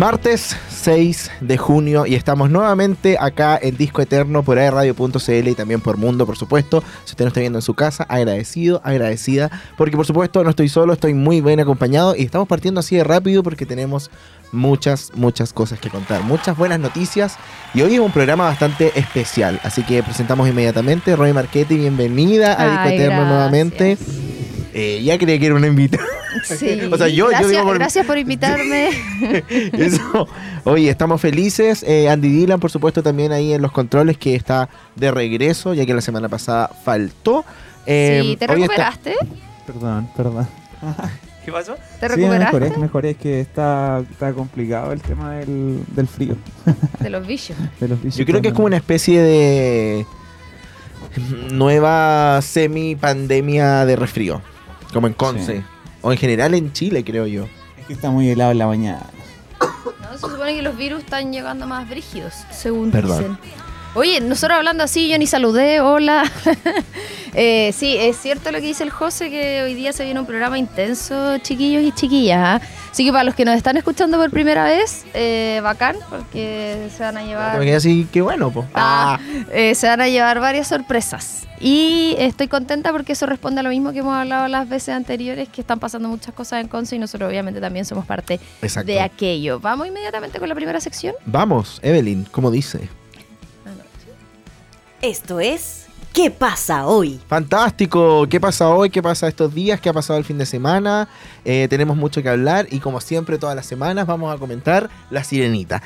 Martes 6 de junio y estamos nuevamente acá en Disco Eterno por airradio.cl y también por Mundo, por supuesto. Si usted nos está viendo en su casa, agradecido, agradecida, porque por supuesto no estoy solo, estoy muy bien acompañado y estamos partiendo así de rápido porque tenemos muchas, muchas cosas que contar, muchas buenas noticias y hoy es un programa bastante especial, así que presentamos inmediatamente. Roy Marchetti, bienvenida a Disco Eterno nuevamente. Eh, ya creía que era una invitada. Sí. O sea, yo- yo gracias, digo por- gracias por invitarme. Eso. Oye, estamos felices. Eh, Andy Dylan, por supuesto, también ahí en los controles, que está de regreso, ya que la semana pasada faltó. Eh, sí, ¿te está- recuperaste? Perdón, perdón. ¿Qué pasó? ¿Te Sí, recuperaste mejoré, mejoré, es que está, está complicado el tema del, del frío, de los vicios? de los bichos. Yo creo que es como una especie de nueva semi-pandemia de resfrío, como en Conce. Sí. O en general en Chile, creo yo. Es que está muy helado en la mañana. No, se supone que los virus están llegando más brígidos, según Perdón. dicen. Oye, nosotros hablando así, yo ni saludé, hola. Eh, sí, es cierto lo que dice el José, que hoy día se viene un programa intenso, chiquillos y chiquillas. ¿ah? Así que para los que nos están escuchando por primera vez, eh, bacán, porque se van a llevar... Me quedé así, qué bueno, po. Ah, eh, se van a llevar varias sorpresas. Y estoy contenta porque eso responde a lo mismo que hemos hablado las veces anteriores, que están pasando muchas cosas en Conce y nosotros obviamente también somos parte Exacto. de aquello. Vamos inmediatamente con la primera sección. Vamos, Evelyn, como dice. Esto es ¿Qué pasa hoy? Fantástico. ¿Qué pasa hoy? ¿Qué pasa estos días? ¿Qué ha pasado el fin de semana? Eh, tenemos mucho que hablar y como siempre todas las semanas vamos a comentar La Sirenita.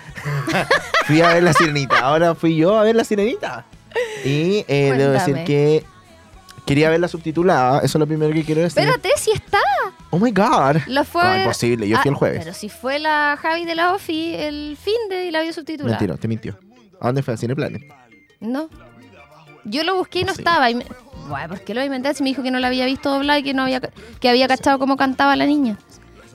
fui a ver La Sirenita. Ahora fui yo a ver La Sirenita. Y eh, debo decir que quería verla subtitulada. Eso es lo primero que quiero decir. Espérate, si está. Oh my God. La fue No, imposible. Yo fui Ah, el jueves. Pero si fue la Javi de la OFI el fin de y la vio subtitulada. Mentira, te mintió. ¿A dónde fue? ¿A Cineplanet? No. Yo lo busqué y no Sí. estaba. Y me... ¿por qué lo inventé? Si me dijo que no la había visto doblada y que no había que había cachado cómo cantaba la niña.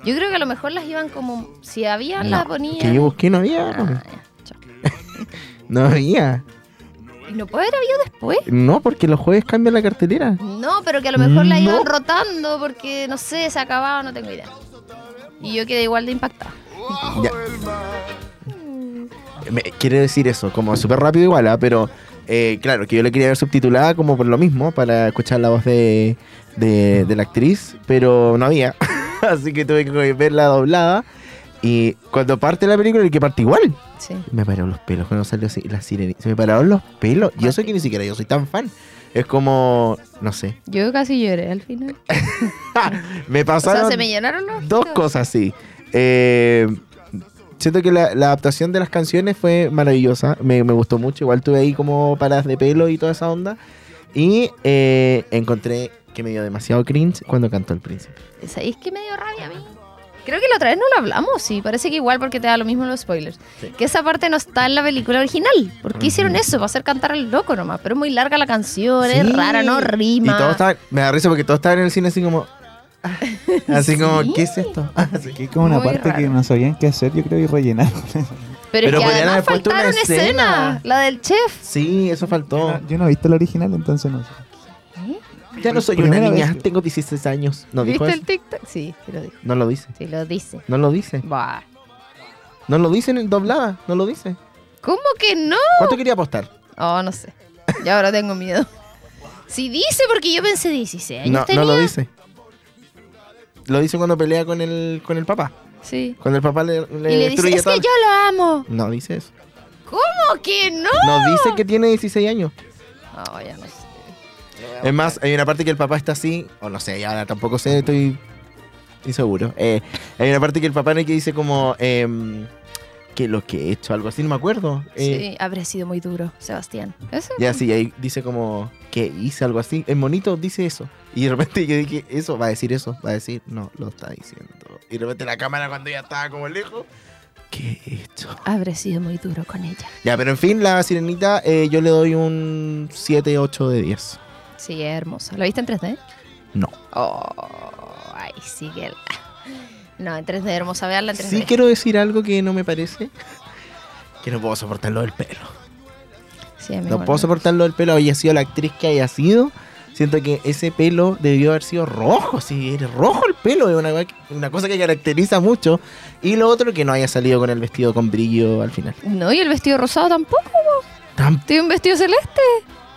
Yo creo que a lo mejor las iban como. Si había, la ponían. Que yo busqué no había. Ah, ya, chao. No había. ¿Y no puede haber habido después? No, porque los jueves cambian la cartelera. No, pero que a lo mejor la No. iban rotando porque, no sé, se acababa, no tengo idea. Y yo quedé igual de impactada. Ya. Me- quiere decir eso, como súper rápido igual, ¿ah? pero eh, claro, que yo le quería ver subtitulada como por lo mismo, para escuchar la voz de, de, de la actriz, pero no había. Así que tuve que verla doblada. Y cuando parte la película, el que parte igual. Sí. Me pararon los pelos cuando salió así, la sirenita. Se me pararon los pelos. Yo sé que ni siquiera yo soy tan fan. Es como, no sé. Yo casi lloré al final. Me O pasaron sea, se me llenaron los dos cosas, sí. Eh, siento que la, la adaptación de las canciones fue maravillosa. Me, me gustó mucho. Igual tuve ahí como paradas de pelo y toda esa onda. Y eh, encontré que me dio demasiado cringe cuando cantó el príncipe. ¿Sabéis que me dio rabia a mí? Creo que la otra vez no lo hablamos, sí. Parece que igual porque te da lo mismo los spoilers. Sí. Que esa parte no está en la película original. ¿Por qué hicieron eso? Para hacer cantar al loco nomás. Pero es muy larga la canción, es Sí. rara, no rima. Y todos estaban, me da risa porque todos estaban en el cine así como. Así como, ¿Sí? ¿qué es esto? Ah, sí. Que es como una Muy parte que no sabían qué hacer, yo creo, y rellenar. Pero, Pero es que podrían además haber puesto una escena. escena. La del chef. Sí, eso faltó. Yo no he visto el original, entonces no sé. Ya no soy Primera una niña, que- tengo 16 años. ¿No dijo ¿Viste eso? el TikTok? Sí, sí lo dijo. No lo dice. Sí lo dice. No lo dice. Bah. No lo dice en doblada. No lo dice. ¿Cómo que no? ¿Cuánto quería apostar? Oh, no sé. Ya ahora tengo miedo. Si dice, porque yo pensé 16 años No, tenía. no lo dice. Lo dice cuando pelea con el, con el papá. Sí. Cuando el papá le, le Y le dice, es todo. que yo lo amo. No dice eso. ¿Cómo que no? No dice que tiene 16 años. Oh, ya no sé. Es más, hay una parte que el papá está así, o no sé, ahora tampoco sé, estoy inseguro. Eh, hay una parte que el papá en el que dice como em, que lo que he hecho, algo así, no me acuerdo. Eh, Sí, habría sido muy duro, Sebastián. ¿Eso? Ya sí, ahí dice como que hice algo así. El monito dice eso. Y de repente yo dije, eso, va a decir eso, va a decir, no, lo está diciendo. Y de repente la cámara cuando ya estaba como lejos, ¿qué he hecho? Habría sido muy duro con ella. Ya, pero en fin, la sirenita eh, yo le doy un 7, 8 de 10. Sí, es hermosa. ¿La viste en 3D? No. Oh, ay, sí que... la- No, en 3D hermosa, veanla en 3D. Sí quiero decir algo que no me parece. Que no puedo soportar lo del pelo. Sí, No puedo me- soportar lo del pelo. Haya sido la actriz que haya sido. siento que ese pelo debió haber sido rojo. Si era rojo el pelo, es una, una cosa que caracteriza mucho. Y lo otro, que no haya salido con el vestido con brillo al final. No, y el vestido rosado tampoco. po. Tam- Tiene un vestido celeste.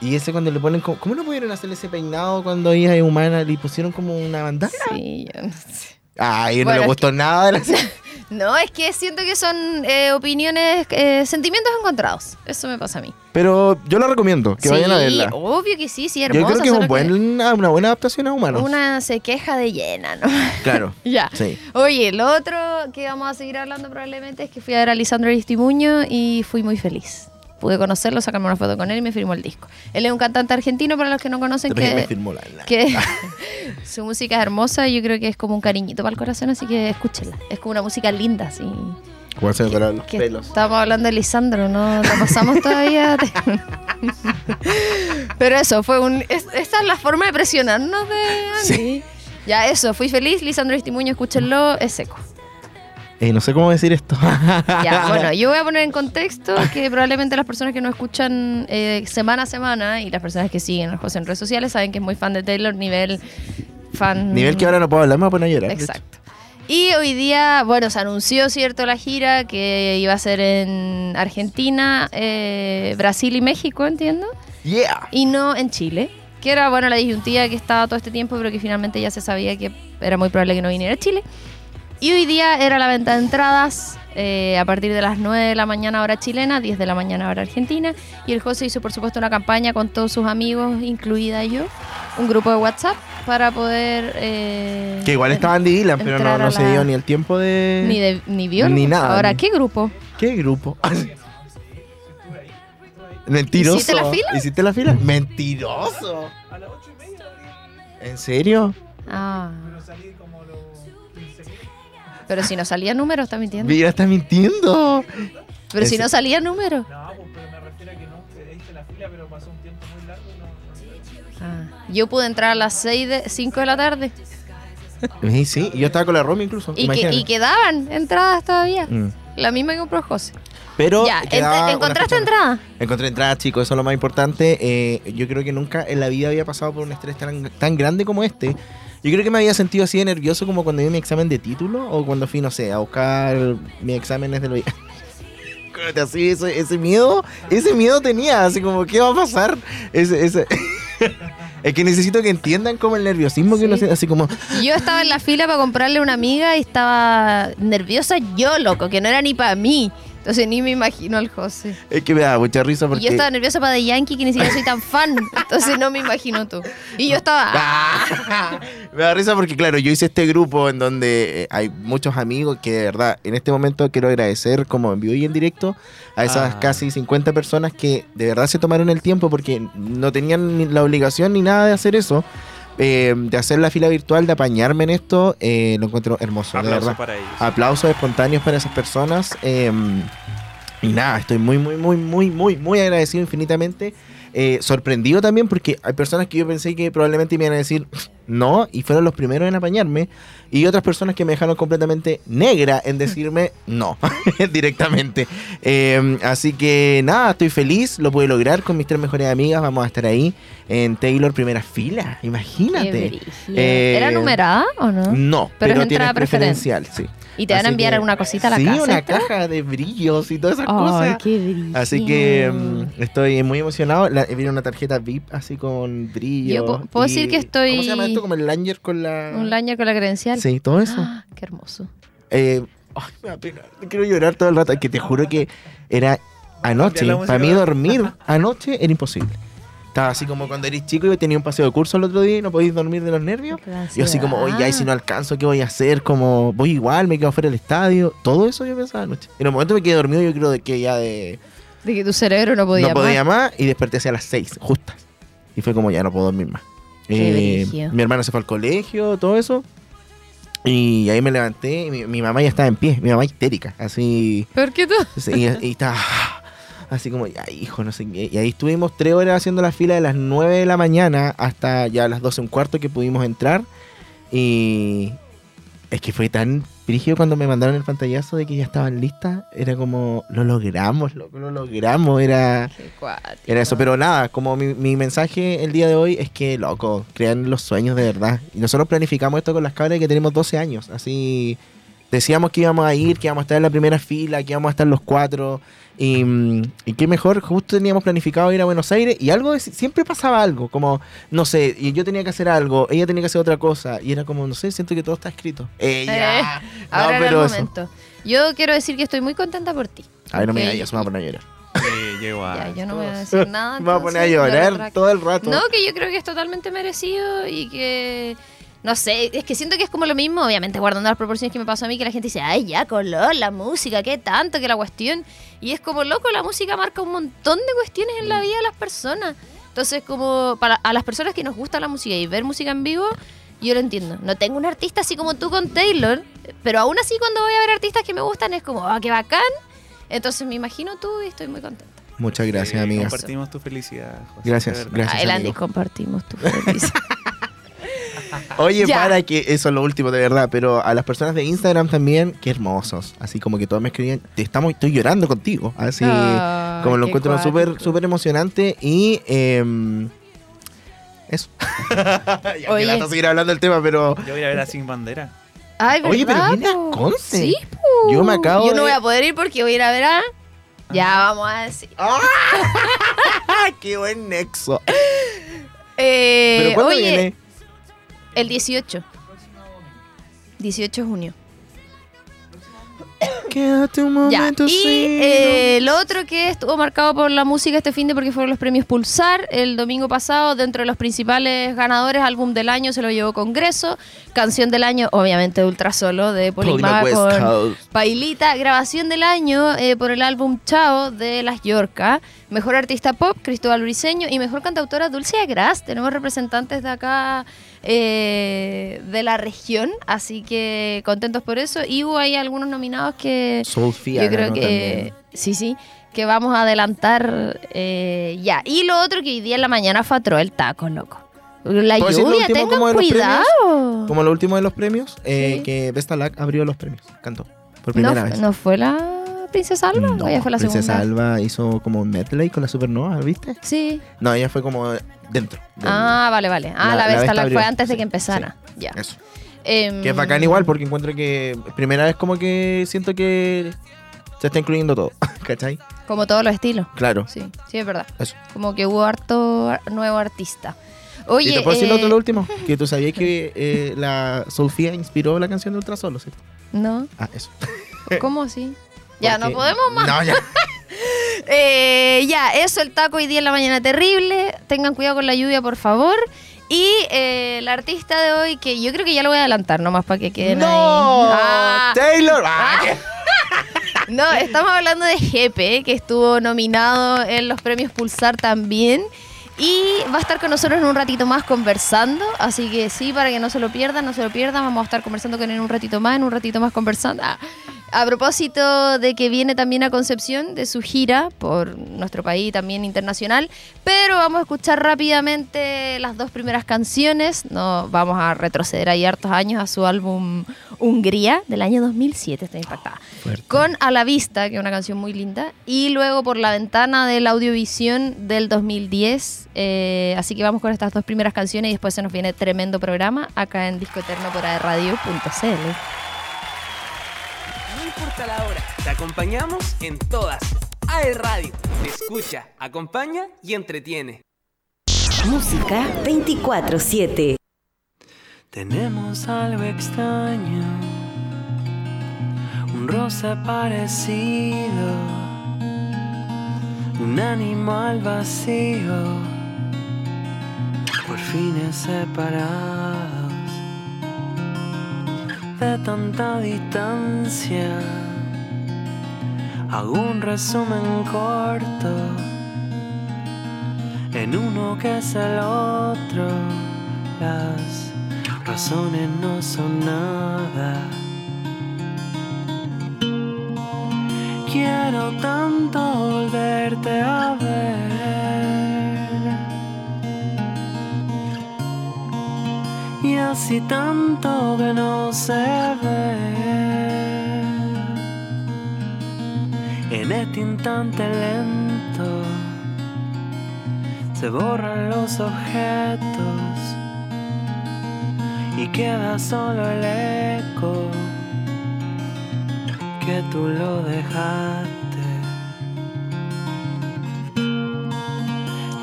Y ese cuando le ponen, como- ¿cómo no pudieron hacer ese peinado cuando ella es humana? Le pusieron como una bandana. Sí, yo no sé. Ay, no le gustó nada de la No, es que siento que son eh, opiniones, eh, sentimientos encontrados. Eso me pasa a mí. Pero yo la recomiendo, que sí, vayan a verla. obvio que sí, sí, Yo hermosa. creo que es un buen- una, una buena adaptación a humanos. Una se queja de llena, ¿no? Claro. ya. Sí. Oye, lo otro que vamos a seguir hablando probablemente es que fui a ver a Lisandro Aristimuño y fui muy feliz. Pude conocerlo, sacarme una foto con él y me firmó el disco. Él es un cantante argentino, para los que no conocen, que me firmó la, la- que su música es hermosa y yo creo que es como un cariñito para el corazón, así que escúchenla. Es como una música linda, así. ¿Cómo se los Que pelos? Estábamos hablando de Lisandro, ¿no? ¿La pasamos todavía? Pero eso, fue un... es- esta es la forma de presionarnos de Sí. Andy. Ya, eso, fui feliz. Lisandro Estimuño, escúchenlo, es seco. Eh, no sé cómo decir esto. Ya, bueno, yo voy a poner en contexto que probablemente las personas que nos escuchan eh, semana a semana y las personas que siguen a José en redes sociales saben que es muy fan de Taylor, nivel fan... Nivel que ahora no puedo hablar, me voy a poner a llorar. de hecho. Exacto. Y hoy día, bueno, se anunció, ¿cierto?, la gira que iba a ser en Argentina, eh, Brasil y México, entiendo, Yeah. y no en Chile, que era, bueno, la disyuntiva que estaba todo este tiempo, pero que finalmente ya se sabía que era muy probable que no viniera a Chile. Y hoy día era la venta de entradas eh, a partir de las 9 de la mañana hora chilena, 10 de la mañana hora argentina. Y el José hizo, por supuesto, una campaña con todos sus amigos, incluida yo, un grupo de WhatsApp para poder... eh, Que igual estaba Andy Dylan, pero no, a no se la- dio ni el tiempo de... Ni, de, ni biólogos. Ni nada. Ahora, ¿qué grupo? ¿Qué grupo? Mentiroso. ¿Hiciste la fila? ¿Hiciste la fila? Mentiroso. ¿En serio? Ah. Pero si no salía número, está mintiendo. Mira, está mintiendo. Pero si no salía número. No, pues, pero me refiero a que no, hice la fila, pero pasó un tiempo muy largo y no. Ah. Yo pude entrar a las 6 de, 5 de la tarde. Sí, sí, yo estaba con la Romy incluso. Y, que, y quedaban entradas todavía. Mm. La misma que compró José. Pero ya, ¿encontraste entrada? Encontré entradas, chicos, eso es lo más importante. Eh, yo creo que nunca en la vida había pasado por un estrés tan, tan grande como este. Yo creo que me había sentido así de nervioso como cuando di mi examen de título o cuando fui, no sé, a buscar mis exámenes de lo... Acuérdate, así, ese, ese miedo, ese miedo tenía, así como, ¿qué va a pasar? Ese, ese... es que necesito que entiendan como el nerviosismo que uno siente, así como... Yo estaba en la fila para comprarle a una amiga y estaba nerviosa yo, loco, que no era ni para mí. Entonces ni me imagino al José. Es que me da mucha risa Y porque... yo estaba nerviosa para The Yankee, que ni siquiera soy tan fan. Entonces no me imagino tú. Y yo estaba... Me da risa porque, claro, yo hice este grupo en donde eh, hay muchos amigos que, de verdad, en este momento quiero agradecer, como en vivo y en directo, a esas Ah. casi 50 personas que de verdad se tomaron el tiempo porque no tenían ni la obligación ni nada de hacer eso. Eh, de hacer la fila virtual, de apañarme en esto, eh, lo encuentro hermoso, de Aplauso verdad. para ellos. Aplausos espontáneos para esas personas. eh, y nada, estoy muy, muy, muy, muy, muy, muy agradecido infinitamente. Eh, sorprendido también porque hay personas que yo pensé que probablemente me iban a decir no y fueron los primeros en apañarme. Y otras personas que me dejaron completamente negra en decirme no directamente. Eh, así que nada, estoy feliz, lo pude lograr con mis tres mejores amigas. Vamos a estar ahí en Taylor primera fila, imagínate. Eh, ¿Era numerada o no? No, Pero pero, es tiene entrada preferencial, sí. Y te van a enviar que- una cosita a la sí, casa. una ¿entra? caja de brillos y todas esas Ay, cosas. qué brillo. Así que mm, estoy muy emocionado. La- viene una tarjeta VIP así con brillo. Yo puedo y- decir que estoy- ¿Cómo se llama esto? Como el lanyard con la. Un lanyard con la credencial. Sí, todo eso. Ah, qué hermoso. Eh, ay, me da pena. Quiero llorar todo el rato. Que te juro que era anoche. Para mí dormir anoche era imposible. Estaba así como cuando eres chico y tenía un paseo de curso el otro día y no podéis dormir de los nervios. Yo así como, oye, ay, si no alcanzo, ¿qué voy a hacer? Como, voy igual, me quedo fuera del estadio. Todo eso yo pensaba anoche. En un momento me quedé dormido, yo creo de que ya de... De que tu cerebro no podía, no podía más. y desperté hacia las 6, justas. Y fue como, ya no puedo dormir más. Eh, mi hermana se fue al colegio, todo eso. Y ahí me levanté y mi, mi mamá ya estaba en pie, mi mamá histérica, así... ¿Por qué tú? Y, y estaba así como, ya hijo, no sé qué. Y ahí estuvimos tres horas haciendo la fila de las 9 de la mañana hasta ya las 12 un cuarto que pudimos entrar. Y es que fue tan Dirigido cuando me mandaron el pantallazo de que ya estaban listas, era como, lo logramos, loco, lo logramos, era, era eso. Pero nada, como mi, mi mensaje el día de hoy es que, loco, crean los sueños de verdad. Y nosotros planificamos esto con las cabras que tenemos 12 años, así decíamos que íbamos a ir, que íbamos a estar en la primera fila, que íbamos a estar los cuatro. Y, mm, y qué mejor, justo teníamos planificado ir a Buenos Aires y algo, siempre pasaba algo, como, no sé, y yo tenía que hacer algo, ella tenía que hacer otra cosa, y era como, no sé, siento que todo está escrito. Ella. Eh, Ahora era el pero eso. momento. Yo quiero decir que estoy muy contenta por ti. Ay, no me digas, se me va a poner a llorar. Sí, yo igual. Ya, yo no voy a decir nada. Me va a poner a llorar todo el rato. No, que yo creo que es totalmente merecido y que. No sé, es que siento que es como lo mismo, obviamente guardando las proporciones que me pasó a mí, que la gente dice, ay, ya, color, la música, qué tanto, que la cuestión. Y es como, loco, la música marca un montón de cuestiones en la vida de las personas. Entonces, como para a las personas que nos gusta la música y ver música en vivo, yo lo entiendo. No tengo un artista así como tú con Taylor, pero aún así cuando voy a ver artistas que me gustan es como, ah, qué bacán. Entonces me imagino tú y estoy muy contenta. Muchas gracias, Sí, amigas. Compartimos tu felicidad, José. Gracias, gracias. Amigo. compartimos tu felicidad. Oye, Ya. para que eso es lo último de verdad, pero a las personas de Instagram también, qué hermosos. Así como que todos me escribían, te estamos, estoy llorando contigo. Así Ay, como lo encuentro súper súper emocionante y em, eso. ya, lata seguir hablando del tema, pero Yo voy a ver a Sin Bandera. Ay, Oye, pero ¿verdad, viene a? Conce. Sí, po. Yo me acabo Yo no de- voy a poder ir porque voy a ir a ver a... Ya, vamos a decir. ¡Ah! qué buen nexo. Eh, pero ¿cuándo oye, viene? El 18. 18 de junio. Quédate un Ya. momento. Y sí, eh, lo otro que estuvo marcado por la música este fin de porque fueron los premios Pulsar el domingo pasado. Dentro de los principales ganadores, álbum del año se lo llevó Congreso. Canción del año, obviamente Ultra Solo de Polima con. Pailita. Grabación del año eh, por el álbum Chao de Las Yorca. Mejor artista pop, Cristóbal Briseño. Y mejor cantautora, Dulce Agras. Tenemos representantes de acá eh, de la región. Así que contentos por eso. Y hubo ahí algunos nominados que Sofía. yo creo ganó que también. sí, sí, que vamos a adelantar eh, ya. Y lo otro que hoy día en la mañana fatró el taco, loco. La ¿Puedo decir lo lluvia, tengan como cuidado. Como lo último de los premios, eh, Sí. que Vestalac abrió los premios. Cantó. Por ¿No, primera vez. ¿No fue la Princesa Alba? ¿O ella fue la Princesa segunda? Alba hizo como medley con la Supernova, ¿viste? Sí. No, ella fue como dentro. del- Ah, vale, vale. Ah, La- la, Vesta fue antes de que empezara. Ya. Eso. Em, Que es bacán igual porque encuentro que primera vez como que siento que se está incluyendo todo, ¿cachai? Como todos los estilos. Claro. Sí, sí, es verdad. Eso. Como que hubo harto ar- nuevo artista. Oye, y te puedo decir lo eh, otro, lo último, que tú sabías que eh, la Sofía inspiró la canción de Ultrasolo, ¿sí? No, Ah, eso. ¿cómo así? Ya, no podemos más. No, ya. Eh, ya, eso, el taco hoy día en la mañana terrible. Tengan cuidado con la lluvia, por favor. Y eh, la artista de hoy, que yo creo que ya lo voy a adelantar nomás para que queden ¡No! ahí. Ah, ¡Taylor! Ah, ¿qué? no, estamos hablando de Jepe, que estuvo nominado en los premios Pulsar también. Y va a estar con nosotros en un ratito más conversando. Así que sí, para que no se lo pierdan, no se lo pierdan. Vamos a estar conversando con él un ratito más, en un ratito más conversando. Ah, a propósito de que viene también a Concepción de su gira por nuestro país, también internacional. Pero vamos a escuchar rápidamente las dos primeras canciones. No, vamos a retroceder ahí hartos años a su álbum Hungría del año 2007. Estoy impactada Fuerte. con A la Vista, que es una canción muy linda, y luego por La Ventana del Audiovisión del 2010. Eh, así que vamos con estas dos primeras canciones y después se nos viene tremendo programa acá en Disco Eterno por aerradio.cl. Importa la hora, te acompañamos en todas. AE Radio, te escucha, acompaña y entretiene. Música 24-7. Tenemos algo extraño, un roce parecido, un animal vacío, por fines separados de tanta distancia. Hago un resumen corto en uno que es el otro. Las razones no son nada. Quiero tanto volverte a ver. casi tanto que no se ve. En este instante lento se borran los objetos y queda solo el eco que tú lo dejaste.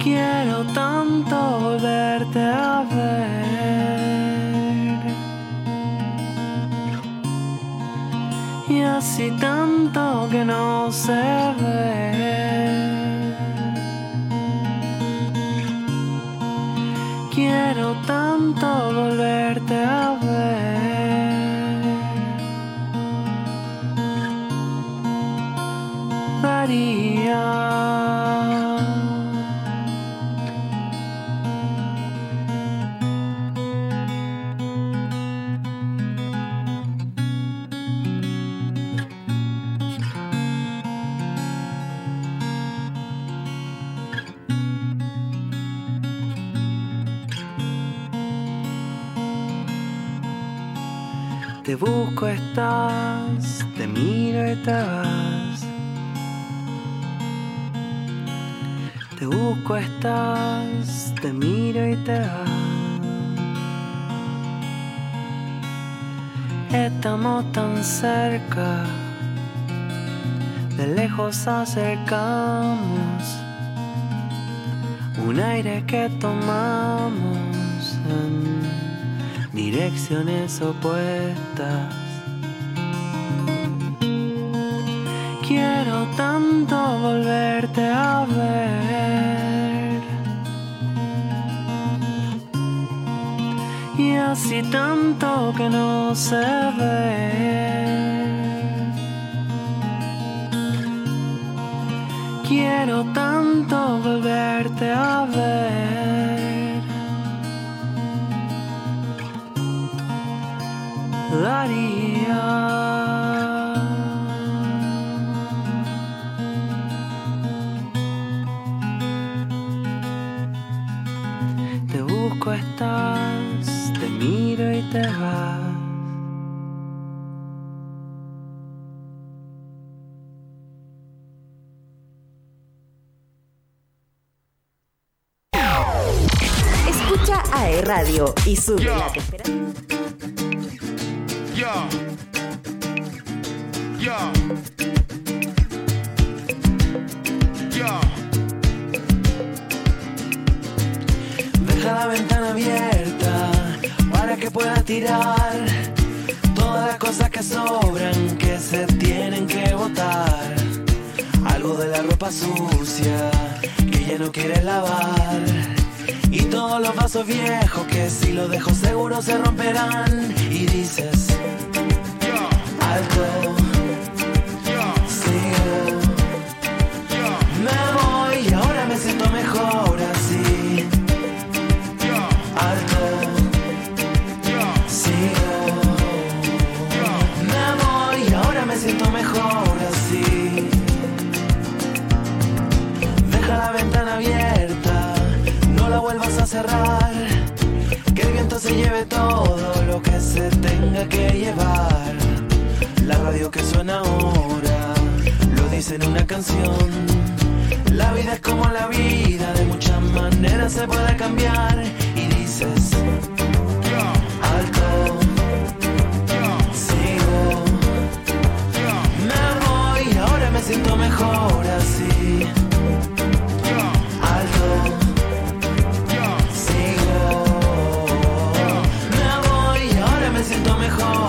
quiero tanto volverte a ver. Así tanto que no se ve. Quiero tanto volverte a ver. Estás, te miro y te vas. Te busco, estás, te miro y te vas. Estamos tan cerca, de lejos acercamos un aire que tomamos en direcciones opuestas. Tanto volverte a ver. Y así tanto que no se ve. Quiero tanto volverte a ver. daría. Y sube la temperatura. Yeah. Yeah. Yeah. Deja la ventana abierta para que pueda tirar todas las cosas que sobran que se tienen que botar. Algo de la ropa sucia que ya no quieres lavar. Y todos los vasos viejos que si los dejo seguro se romperán. Y dices, alto, sigo. Me voy y ahora me siento mejor se lleve todo lo que se tenga que llevar. La radio que suena ahora lo dice en una canción. La vida es como la vida, de muchas maneras se puede cambiar. Y dices, alto. Sigo, me voy, ahora me siento mejor así. Me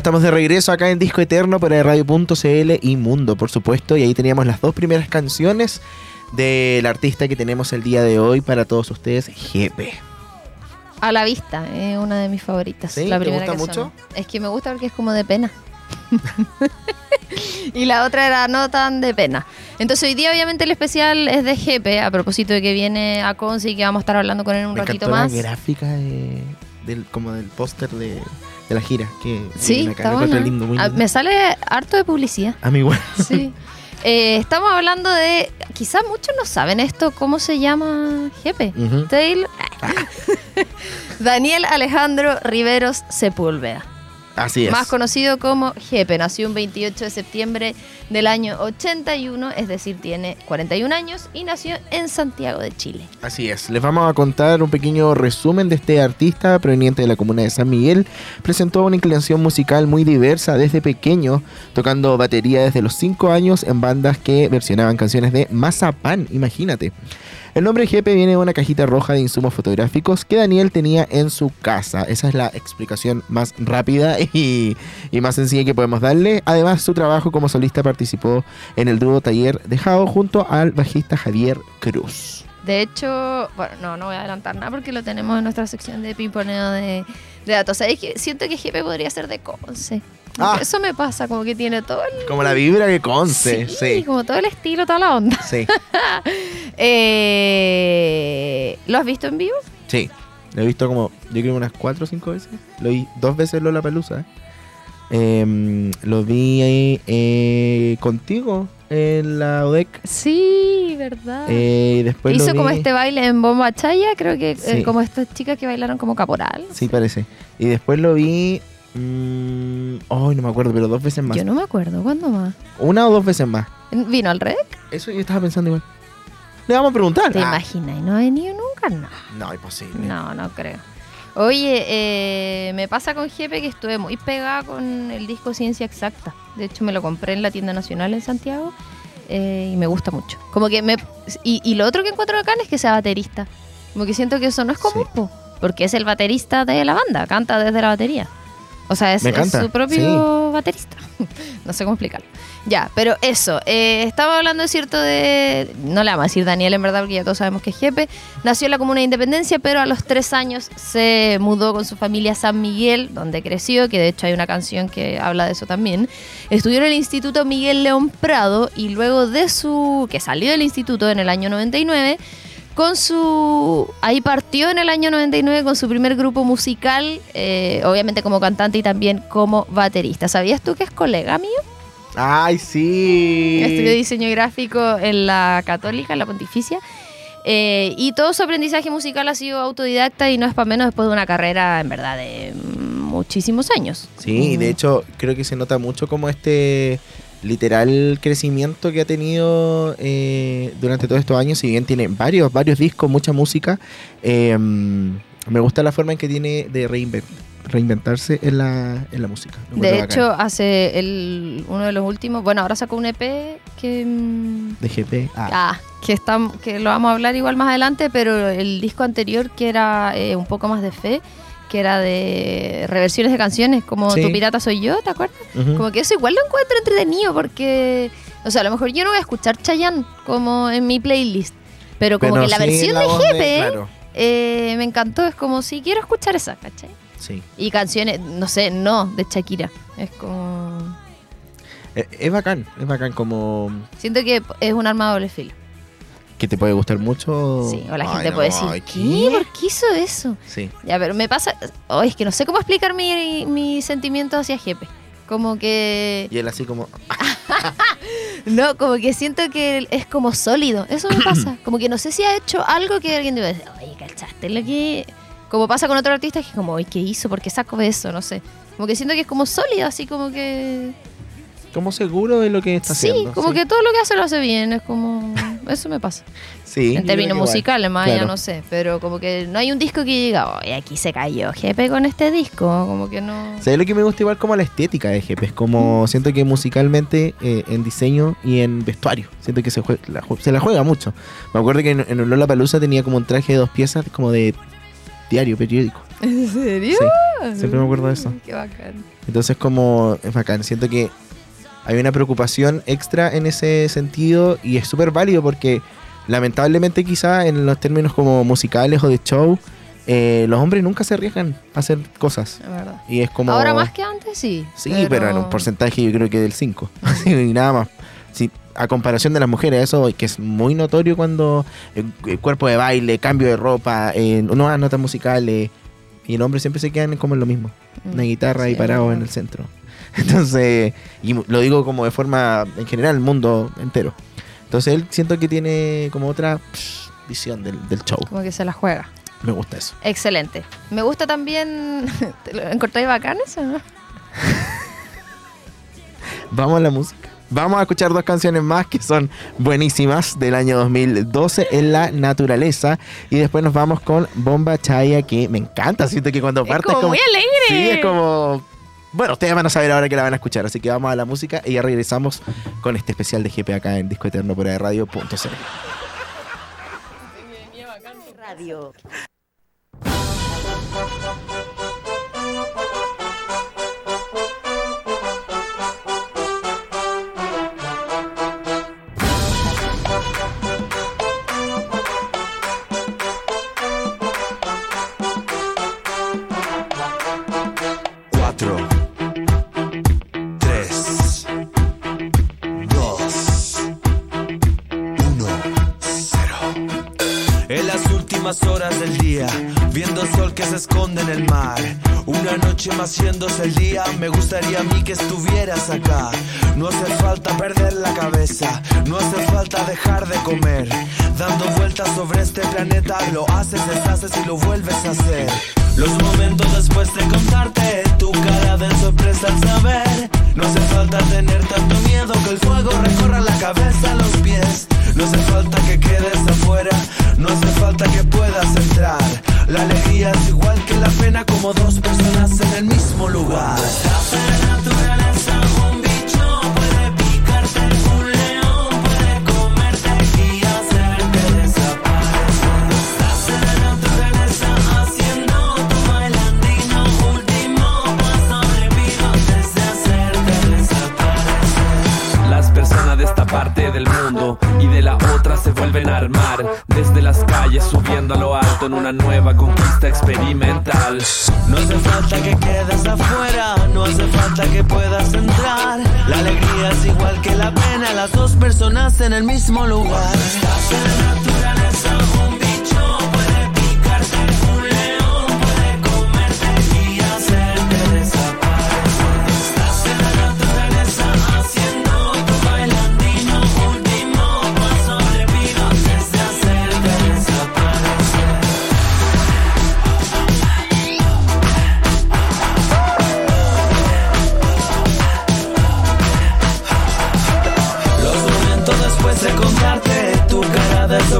estamos de regreso acá en Disco Eterno por radio.cl y Mundo, por supuesto. Y ahí teníamos las dos primeras canciones del artista que tenemos el día de hoy para todos ustedes, GP. A la vista, es una de mis favoritas. ¿Sí? La ¿Te primera gusta mucho? Es que me gusta porque es como de pena. y la otra era no tan de pena. Entonces hoy día obviamente el especial es de Jepe, a propósito de que viene a Conce y que vamos a estar hablando con él un Me ratito más. la gráfica de- del, como del póster de, de la gira. Que Sí, me acá, está me encuentro bueno. lindo, muy Ah, me sale harto de publicidad. A mí igual. Sí. Eh, estamos hablando de. Quizás muchos no saben esto, ¿cómo se llama Jepe? Taylor. Daniel Alejandro Riveros Sepúlveda. Así es. Más conocido como Jepe. Nació un 28 de septiembre del año 81, es decir, tiene 41 años y nació en Santiago de Chile. Así es, les vamos a contar un pequeño resumen de este artista proveniente de la comuna de San Miguel. Presentó una inclinación musical muy diversa desde pequeño, tocando batería desde los 5 años en bandas que versionaban canciones de Mazapán, imagínate. El nombre Jepe viene de una cajita roja de insumos fotográficos que Daniel tenía en su casa. Esa es la explicación más rápida y, más sencilla que podemos darle. Además, su trabajo como solista participó en el dúo Taller de Jao junto al bajista Javier Cruz. De hecho, bueno, no, no voy a adelantar nada porque lo tenemos en nuestra sección de pimponeo de, datos. ¿Sabes que Siento que Jepe podría ser de Conce. Ah. Eso me pasa, como que tiene todo el... Como la vibra que conce, sí, sí. como todo el estilo, toda la onda. Sí, Eh, ¿Lo has visto en vivo? sí. Lo he visto como, yo creo unas cuatro o cinco veces. Lo vi dos veces Lola Palusa. lo vi ahí, eh, contigo en la ODEC. Sí, ¿verdad? Eh, después Hizo como este baile en Bomba Chaya, creo que eh, Sí. como estas chicas que bailaron como caporal. Sí, parece. Y después lo vi. Mm, Ay, no me acuerdo, pero dos veces más. Yo no me acuerdo, ¿cuándo más? Una o dos veces más. ¿Vino al REC? Eso yo estaba pensando igual. Le vamos a preguntar. ¿Te Ah, imaginas? ¿Y no ha venido nunca? No. No, imposible. No, no creo. Oye, eh, me pasa con Jepe que estuve muy pegada con el disco Ciencia Exacta. De hecho, me lo compré en la tienda nacional en Santiago eh, y me gusta mucho. Como que me y, y lo otro que encuentro bacán es que sea baterista. Como que siento que eso no es común, Sí. po, porque es el baterista de la banda, canta desde la batería. O sea, es, su propio baterista. no sé cómo explicarlo. Ya, pero eso. Eh, estaba hablando, es cierto, de. No le vamos a decir Daniel, en verdad, porque ya todos sabemos que es Jepe. Nació en la comuna de Independencia, pero a los tres años se mudó con su familia a San Miguel, donde creció, que de hecho hay una canción que habla de eso también. Estudió en el Instituto Miguel León Prado y luego de su. que salió del instituto en el año 99 con su. Ahí partió en el año 99 con su primer grupo musical, eh, obviamente como cantante y también como baterista. ¿Sabías tú que es colega mío? Ay, sí. Estudió diseño gráfico en la Católica, en la Pontificia. Eh, y todo su aprendizaje musical ha sido autodidacta y no es para menos después de una carrera, en verdad, de muchísimos años. Sí, de hecho creo que se nota mucho como este literal crecimiento que ha tenido eh, durante todos estos años, si bien tiene varios, varios discos, mucha música, eh, me gusta la forma en que tiene de reinven- reinventarse en la, en la música. Lo De hecho, bacán. hace el, uno de los últimos, bueno, ahora sacó un EP que... mm, de GP. Ah, Ah, que, está, que lo vamos a hablar igual más adelante, pero el disco anterior que era eh, un poco más de fe, que era de reversiones de canciones, como Sí. Tu pirata soy yo, ¿te acuerdas? Como que eso igual lo encuentro entretenido porque, o sea, a lo mejor yo no voy a escuchar Chayanne como en mi playlist, pero como Pero que la sí, versión la de Jepe claro, eh, me encantó, es como si quiero escuchar esa, ¿cachai? sí. Y canciones, no sé, no, de Shakira, es como... Eh, Es, bacán, es bacán como Siento que es un arma de doble filo. Que te puede gustar mucho. Sí, o la Ay, gente no, puede decir, ay, ¿qué? ¿Por qué hizo eso? Sí. Ya, pero me pasa. Oh, es que no sé cómo explicar mi, mi sentimiento hacia Jepe. Como que. Y él así como, No, como que siento que es como sólido. Eso me pasa. Como que no sé si ha hecho algo que alguien debe decir, oye, ¿cachaste lo que.? Como pasa con otro artista, que es como, oye, ¿qué hizo? ¿Por qué sacó eso? No sé. Como que siento que es como sólido, así como que. como seguro de lo que está Sí, haciendo. como que todo lo que hace lo hace bien. Es como. Eso me pasa. Sí, en términos musicales, más Claro. no sé. Pero como que no hay un disco que diga, oye, aquí se cayó Jepe con este disco. Como que no. ¿Sabes lo que me gusta igual como la estética de Jepe? Es como siento que musicalmente, eh, en diseño y en vestuario, siento que se, jue- la se la juega mucho. Me acuerdo que en, en Lola Palusa tenía como un traje de dos piezas como de diario, periódico. ¿En serio? Sí. Siempre me acuerdo de eso. Qué bacán. Entonces como es bacán, siento que hay una preocupación extra en ese sentido y es súper válido porque lamentablemente quizá en los términos como musicales o de show, eh, los hombres nunca se arriesgan a hacer cosas. Es verdad. Y es como... Ahora más que antes, sí. Sí, pero, en un porcentaje yo creo que del 5. y nada más. Sí, a comparación de las mujeres, eso que es muy notorio cuando el, el cuerpo de baile, cambio de ropa, eh, nuevas notas musicales, y el hombre siempre se quedan como en lo mismo. Una guitarra Mm, Sí, parado es en el centro. Entonces, y lo digo como de forma en general, el mundo entero. Entonces él siento que tiene como otra psh, visión del, del show. Como que se la juega. Me gusta eso. Excelente. Me gusta también. ¿Te lo encontráis bacán eso, no? Vamos a la música. Vamos a escuchar dos canciones más que son buenísimas del año 2012 en la naturaleza. Y después nos vamos con Bomba Chaya, que me encanta. Siento que cuando Es parte como muy alegre. Sí, es como. Bueno, ustedes van a saber ahora que la van a escuchar. Así que vamos a la música y ya regresamos con este especial de GP acá en Disco Eterno por Radio.cl. Radio. Últimas horas del día, viendo el sol que se esconde en el mar. Una noche más haciéndose el día, me gustaría a mí que estuvieras acá. No hace falta perder la cabeza, no hace falta dejar de comer. Dando vueltas sobre este planeta, lo haces, deshaces y lo vuelves a hacer. Los momentos después de contarte tu cara de sorpresa al saber. No hace falta tener tanto miedo que el fuego recorra la cabeza a los pies. No hace falta que quedes afuera, no hace falta que puedas entrar. La alegría es igual que la pena como dos personas en el mismo lugar. Parte del mundo y de la otra se vuelven a armar desde las calles subiendo a lo alto en una nueva conquista experimental. No hace falta que quedes afuera, no hace falta que puedas entrar. La alegría es igual que la pena, las dos personas en el mismo lugar. Estás en la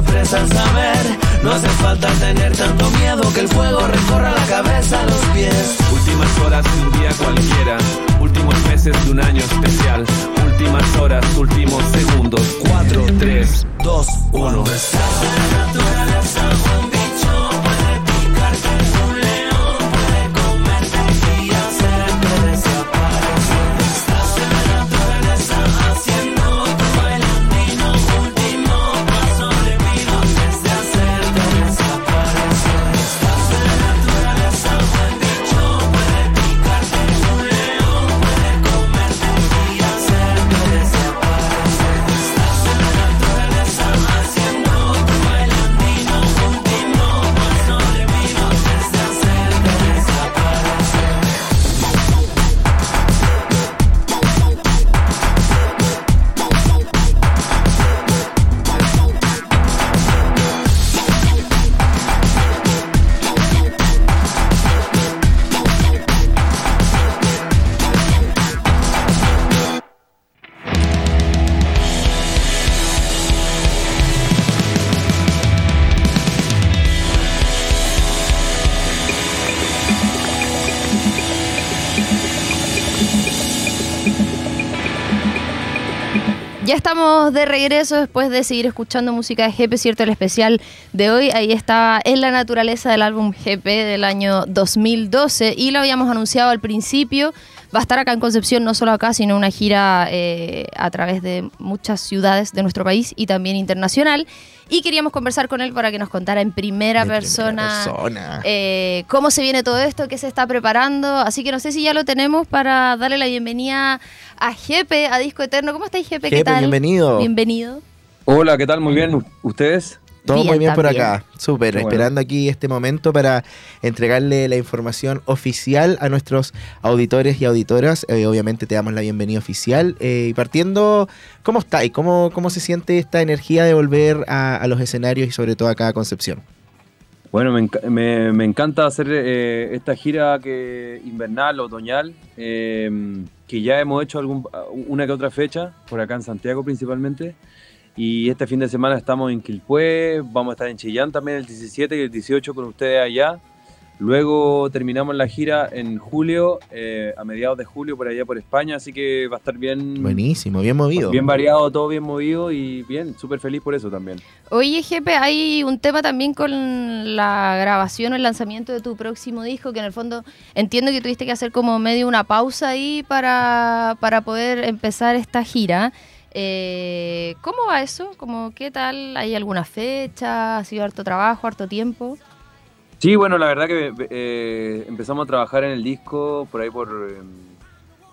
sorpresa saber. No hace falta tener tanto miedo que el fuego recorra la cabeza a los pies. Últimas horas de un día cualquiera, últimos meses de un año especial, últimas horas, últimos segundos. 4, 3, 2, 1 de regreso después de seguir escuchando música de GP, ¿cierto? El especial de hoy. Ahí estaba En la naturaleza del álbum GP del año 2012 y lo habíamos anunciado al principio. Va a estar acá en Concepción, no solo acá, sino una gira eh, a través de muchas ciudades de nuestro país y también internacional. Y queríamos conversar con él para que nos contara en primera De primera persona, persona. eh, cómo se viene todo esto, qué se está preparando. Así que no sé si ya lo tenemos para darle la bienvenida a Jepe, a Disco Eterno. ¿Cómo estáis, Jepe? ¿Qué Jepe, tal? bienvenido. Bienvenido. Hola, ¿qué tal? Muy bien. ¿U- ¿Ustedes? Todo Bien, muy bien por acá. Súper. Bueno. Esperando aquí este momento para entregarle la información oficial a nuestros auditores y auditoras. Eh, obviamente te damos la bienvenida oficial. Eh, y partiendo, ¿cómo está? ¿Y cómo, cómo se siente esta energía de volver a, a los escenarios y sobre todo acá a Concepción? Bueno, me, enca- me- me encanta hacer eh, esta gira que invernal, otoñal, eh, que ya hemos hecho algún, una que otra fecha, por acá en Santiago principalmente. Y este fin de semana estamos en Quilpué, vamos a estar en Chillán también el 17 y el 18 con ustedes allá. Luego terminamos la gira en julio, eh, a mediados de julio por allá por España, así que va a estar bien, Buenísimo, bien movido. bien variado, todo bien movido y bien, súper feliz por eso también. Oye, Jepe, hay un tema también con la grabación o el lanzamiento de tu próximo disco, que en el fondo entiendo que tuviste que hacer como medio una pausa ahí para, para poder empezar esta gira. Eh, ¿Cómo va eso? Como, ¿Qué tal? ¿Hay alguna fecha? ¿Ha sido harto trabajo, harto tiempo? Sí, bueno, la verdad que eh, empezamos a trabajar en el disco por ahí por, eh,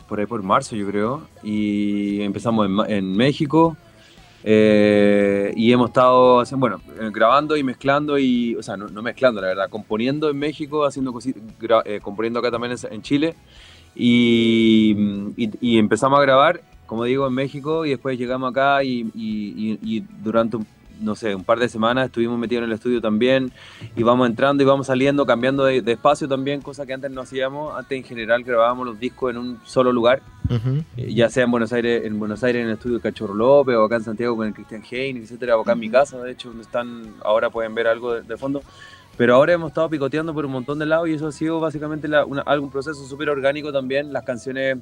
por ahí por marzo, yo creo, y empezamos en, en México eh, y hemos estado bueno, grabando y mezclando y, o sea, no, mezclando, la verdad, componiendo en México, haciendo cosi- gra- eh, componiendo acá también en, Chile y empezamos a grabar, como digo, en México y después llegamos acá y, y- y- y durante un no sé, un par de semanas estuvimos metidos en el estudio también y vamos entrando y vamos saliendo, cambiando de, de espacio también, cosa que antes no hacíamos. Antes en general grabábamos los discos en un solo lugar, eh, ya sea en Buenos Aires, en Buenos Aires en el estudio de Cachorro López o acá en Santiago con el Cristian Hein, etcétera, o acá en mi casa, de hecho, donde están, ahora pueden ver algo de, de fondo. Pero ahora hemos estado picoteando por un montón de lados y eso ha sido básicamente la- una- algún proceso súper orgánico también. Las canciones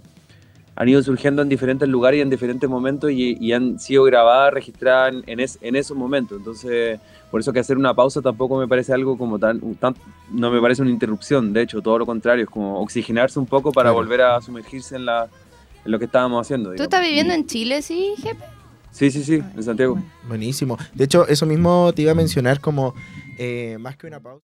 han ido surgiendo en diferentes lugares y en diferentes momentos y, y han sido grabadas, registradas en, es- en esos momentos. Entonces, por eso que hacer una pausa tampoco me parece algo como tan, tan- no me parece una interrupción, de hecho, todo lo contrario, es como oxigenarse un poco para volver a sumergirse en, la, en lo que estábamos haciendo. ¿Tú digamos. estás viviendo Y- en Chile, sí, Jepe? Sí, sí, sí, en Santiago. Buenísimo. De hecho, eso mismo te iba a mencionar como eh, más que una pausa.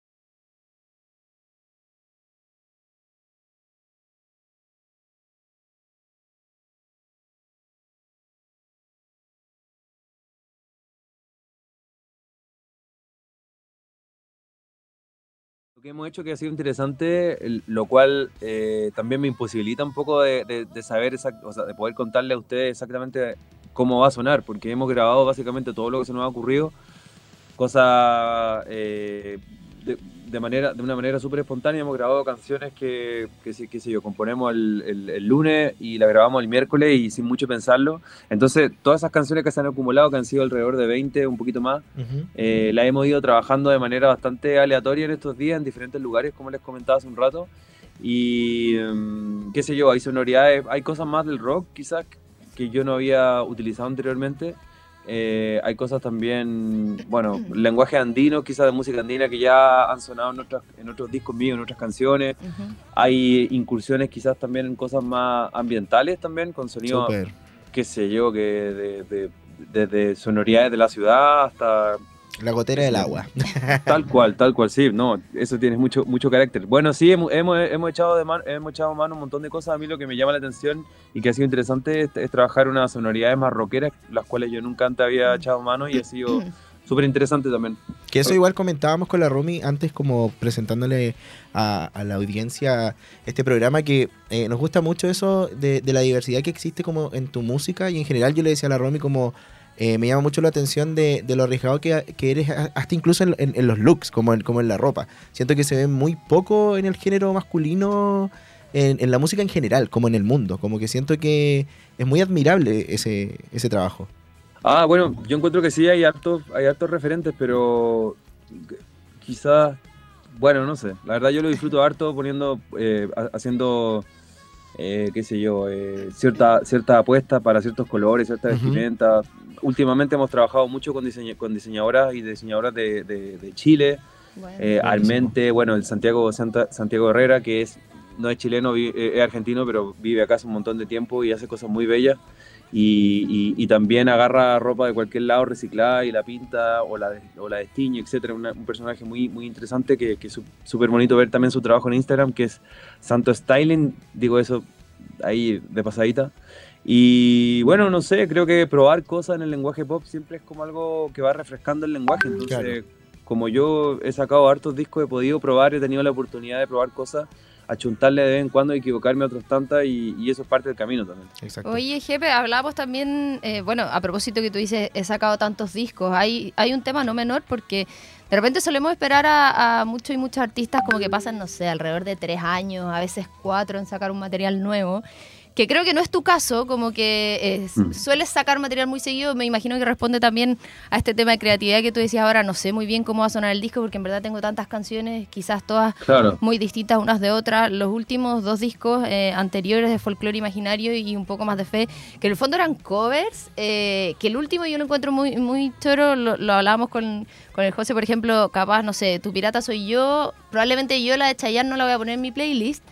Lo que hemos hecho que ha sido interesante, lo cual eh, también me imposibilita un poco de saber, exact- o sea, de poder contarle a ustedes exactamente cómo va a sonar, porque hemos grabado básicamente todo lo que se nos ha ocurrido, cosa eh, de, de manera, de una manera súper espontánea. Hemos grabado canciones que, que, qué sé yo, componemos el, el- el lunes y la grabamos el miércoles y sin mucho pensarlo. Entonces, todas esas canciones que se han acumulado, que han sido alrededor de 20, un poquito más, Ujú. eh, la hemos ido trabajando de manera bastante aleatoria en estos días, en diferentes lugares, como les comentaba hace un rato. Y em, qué sé yo, hay sonoridades, hay cosas más del rock quizás que yo no había utilizado anteriormente. Eh, hay cosas también, bueno, lenguaje andino, quizás de música andina que ya han sonado en, otras, en otros discos míos, en otras canciones. Hay incursiones quizás también en cosas más ambientales también, con sonidos qué sé yo, que de, de- desde sonoridades de la ciudad hasta La gotera del agua. tal cual, tal cual, sí, no, eso tiene mucho, mucho carácter. Bueno, sí, hemos, hemos, echado de mano, hemos echado mano un montón de cosas. A mí lo que me llama la atención y que ha sido interesante es, es trabajar unas sonoridades más rockeras, las cuales yo nunca antes había echado mano y ha sido súper interesante también. Que eso igual comentábamos con la Rumi antes como presentándole a, a la audiencia este programa que eh, nos gusta mucho eso de, de la diversidad que existe como en tu música y en general yo le decía a la Romy como eh, me llama mucho la atención de, de lo arriesgado que, que eres hasta incluso en, en- en los looks, como en, como en la ropa. Siento que se ve muy poco en el género masculino, en, la música en general, como en el mundo. Como que siento que es muy admirable ese, ese trabajo. Ah, bueno, yo encuentro que sí hay hartos, hay hartos referentes, pero quizás, bueno, no sé. La verdad yo lo disfruto harto poniendo, eh, ha- haciendo eh, qué sé yo, eh, cierta, cierta apuesta para ciertos colores, ciertas Ujú. vestimentas. Últimamente hemos trabajado mucho con, con diseñadoras y diseñadoras de, de- de Chile, Bueno. eh, Almente, bueno, el Santiago, Santa- Santiago Herrera, que es, no es chileno, eh, es argentino, pero vive acá hace un montón de tiempo y hace cosas muy bellas. Y, y- y también agarra ropa de cualquier lado reciclada y la pinta o la, o la destiñe, etcétera. Una- un personaje muy, muy interesante que, que es súper bonito ver también su trabajo en Instagram, que es Santo Styling, digo eso ahí de pasadita. Y bueno, no sé, creo que probar cosas en el lenguaje pop siempre es como algo que va refrescando el lenguaje. Entonces, Claro. como yo he sacado hartos discos, he podido probar, he tenido la oportunidad de probar cosas, achuntarle de vez en cuando, equivocarme otras tantas y, y eso es parte del camino también. Exacto. Oye, Jepe, hablábamos también, eh, bueno, a propósito que tú dices, he sacado tantos discos, hay, hay un tema no menor porque de repente solemos esperar a, a muchos y muchos artistas como que pasan, no sé, alrededor de tres años, a veces cuatro en sacar un material nuevo. Que creo que no es tu caso, como que eh, Mm. sueles sacar material muy seguido. Me imagino que responde también a este tema de creatividad que tú decías ahora. No sé muy bien cómo va a sonar el disco porque en verdad tengo tantas canciones, quizás todas Claro. muy distintas unas de otras. Los últimos dos discos eh, anteriores de folclore imaginario y un poco más de fe, que en el fondo eran covers, eh, que el último yo lo encuentro muy, muy choro, lo, lo hablábamos con, con el José, por ejemplo, capaz, no sé, Tu Pirata Soy Yo, probablemente yo la de Chayanne no la voy a poner en mi playlist,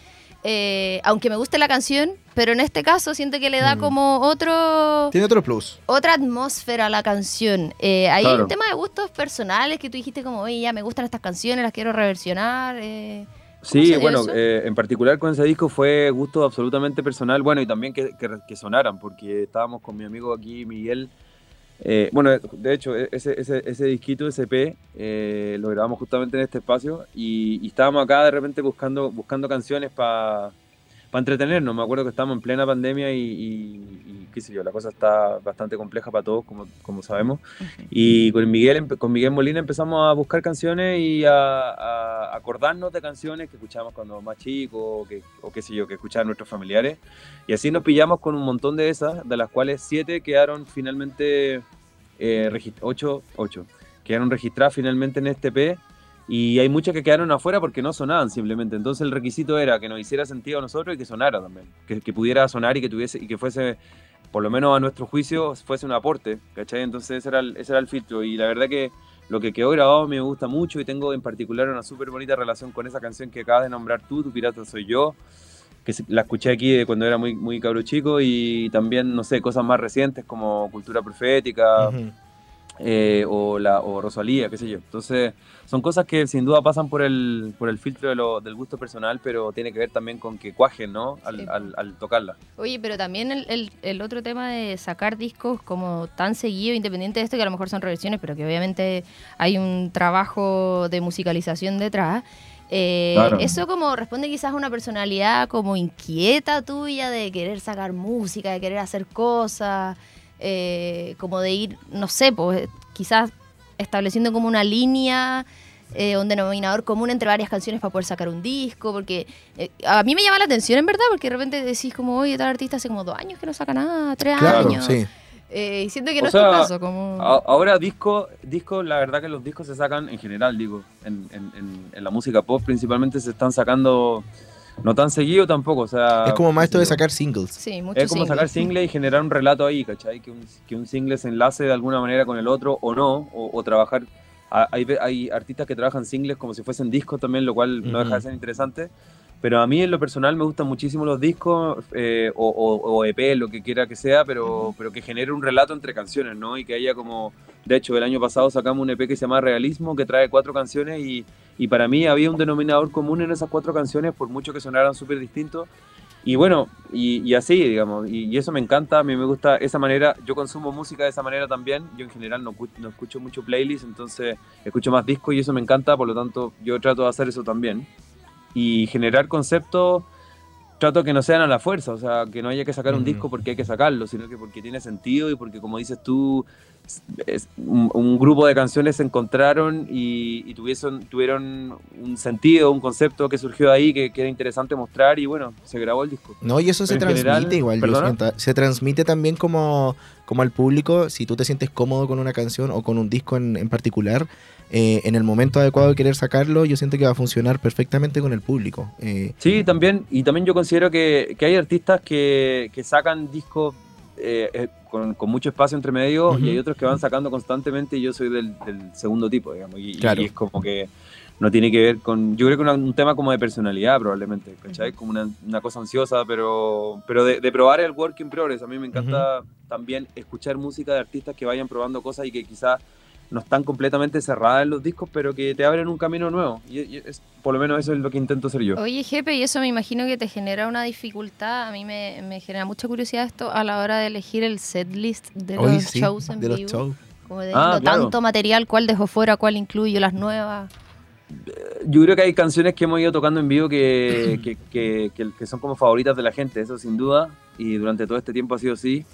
eh, aunque me guste la canción, pero en este caso siento que le da Mm. como otro Tiene otro plus. otra atmósfera a la canción. Eh, hay Claro. un tema de gustos personales que tú dijiste como, oye, ya me gustan estas canciones, las quiero reversionar. eh. ¿Cómo se Sí, bueno, eh, en particular con ese disco fue gusto absolutamente personal, bueno, y también que, que- que sonaran, porque estábamos con mi amigo aquí, Miguel. eh, bueno, de hecho, e- ese, ese, ese disquito, ese EP, eh, lo grabamos justamente en este espacio y, y estábamos acá de repente buscando, buscando canciones para entretenernos. Me acuerdo que estábamos en plena pandemia y, y- y qué sé yo, la cosa está bastante compleja para todos, como, como sabemos. Y con Miguel, con Miguel Molina empezamos a buscar canciones y a, a acordarnos de canciones que escuchábamos cuando más chicos o, que, o qué sé yo, que escuchaban nuestros familiares. Y así nos pillamos con un montón de esas, de las cuales siete quedaron finalmente, eh, ocho, ocho, quedaron registradas finalmente en este EP. Y hay muchas que quedaron afuera porque no sonaban simplemente. Entonces el requisito era que nos hiciera sentido a nosotros y que sonara también. Que, que pudiera sonar y que tuviese y que fuese, por lo menos a nuestro juicio, fuese un aporte. ¿Cachai? Entonces ese era el, ese era el filtro. Y la verdad que lo que quedó grabado me gusta mucho y tengo en particular una súper bonita relación con esa canción que acabas de nombrar tú, Tu Pirata Soy Yo. Que la escuché aquí de cuando era muy, muy cabro chico y también, no sé, cosas más recientes como Cultura Profética Ujú. Eh, o, la, o Rosalía, qué sé yo. Entonces, son cosas que sin duda pasan por el, por el filtro de lo- del gusto personal, pero tiene que ver también con que cuajen, ¿no? Al, Sí. al, al tocarla. Oye, pero también el, el- el otro tema de sacar discos como tan seguido, independiente de esto, que a lo mejor son reversiones, pero que obviamente hay un trabajo de musicalización detrás. eh, Claro. Eso como responde quizás a una personalidad como inquieta tuya de querer sacar música, de querer hacer cosas, eh, como de ir, no sé, pues quizás estableciendo como una línea, eh, un denominador común entre varias canciones para poder sacar un disco, porque eh, a mí me llama la atención en verdad, porque de repente decís como, oye, tal artista hace como dos años que no saca nada, tres Claro, años. sí. Eh, y siento que O no es tu caso, como... A- Ahora disco, disco, la verdad que los discos se sacan en general, digo, en, en- en- en la música pop principalmente se están sacando no tan seguido tampoco, o sea... Es como más esto de sacar singles. sí, mucho Es como single. sacar single y generar un relato ahí, ¿cachai? Que un, que un single se enlace de alguna manera con el otro o no, o, o trabajar. Hay, hay artistas que trabajan singles como si fuesen discos también, lo cual no deja de ser interesante. Pero a mí en lo personal me gustan muchísimo los discos eh, o, EP, lo que quiera que sea, pero, pero que genere un relato entre canciones, ¿no? Y que haya como... De hecho, el año pasado sacamos un EP que se llama Realismo, que trae cuatro canciones y, y para mí había un denominador común en esas cuatro canciones, por mucho que sonaran súper distintos. Y bueno, y, y así, digamos, y, eso me encanta, a mí me gusta esa manera, yo consumo música de esa manera también, yo en general no, no escucho mucho playlist, entonces escucho más discos y eso me encanta, por lo tanto yo trato de hacer eso también. Y generar conceptos, trato que no sean a la fuerza, o sea, que no haya que sacar un disco porque hay que sacarlo, sino que porque tiene sentido y porque como dices tú, es- un, un grupo de canciones se encontraron y, y tuviesen, tuvieron un sentido, un concepto que surgió ahí que, que era interesante mostrar y bueno, se grabó el disco. No, y eso se Pero transmite general- igual, yo. Se transmite también como como al público, si tú te sientes cómodo con una canción o con un disco en, en particular, eh, en el momento adecuado de querer sacarlo, yo siento que va a funcionar perfectamente con el público. Eh, Sí, también, y también yo considero que, que hay artistas que, que sacan discos eh, eh, con, con mucho espacio entre medio Ujú. y hay otros que van sacando constantemente y yo soy del, del segundo tipo, digamos, y, y Claro. es como que no tiene que ver con, yo creo que una- un tema como de personalidad probablemente, ¿cachai? Como una, una cosa ansiosa, pero, pero de, de probar el work in progress, a mí me encanta también escuchar música de artistas que vayan probando cosas y que quizás no están completamente cerradas en los discos, pero que te abren un camino nuevo. Y, y es, por lo menos eso es lo que intento hacer yo. Oye, Jepe, y eso me imagino que te genera una dificultad. A mí me, me genera mucha curiosidad esto a la hora de elegir el setlist de los hoy sí, shows en de los vivo. shows. Como de Ah, claro. tanto material, cuál dejo fuera, cuál incluyo, las nuevas. Yo creo que hay canciones que hemos ido tocando en vivo que, que, que- que- son como favoritas de la gente, eso sin duda, y durante todo este tiempo ha sido así.